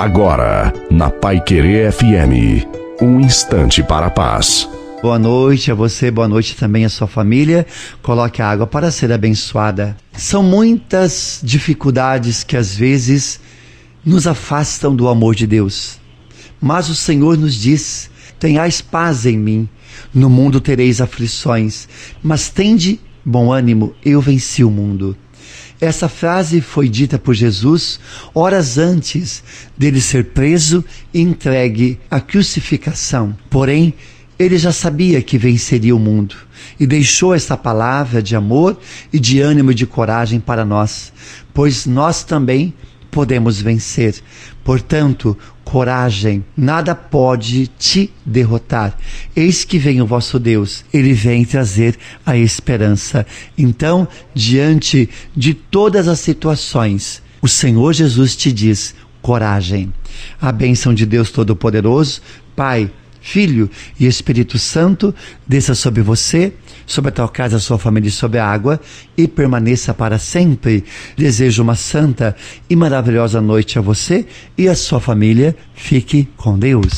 Agora, na Pai Querer FM, um instante para a paz. Boa noite a você, boa noite também à sua família. Coloque a água para ser abençoada. São muitas dificuldades que às vezes nos afastam do amor de Deus. Mas o Senhor nos diz: tenhais paz em mim. No mundo tereis aflições, mas tende bom ânimo, eu venci o mundo. Essa frase foi dita por Jesus horas antes dele ser preso e entregue à crucificação. Porém, ele já sabia que venceria o mundo e deixou essa palavra de amor e de ânimo e de coragem para nós, pois nós também podemos vencer. Portanto, coragem, nada pode te derrotar. Eis que vem o vosso Deus, ele vem trazer a esperança. Então, diante de todas as situações, o Senhor Jesus te diz: coragem. A bênção de Deus Todo-Poderoso, Pai, Filho e Espírito Santo desça sobre você, sobre a tua casa, a sua família e sobre a água e permaneça para sempre. Desejo uma santa e maravilhosa noite a você e a sua família. Fique com Deus.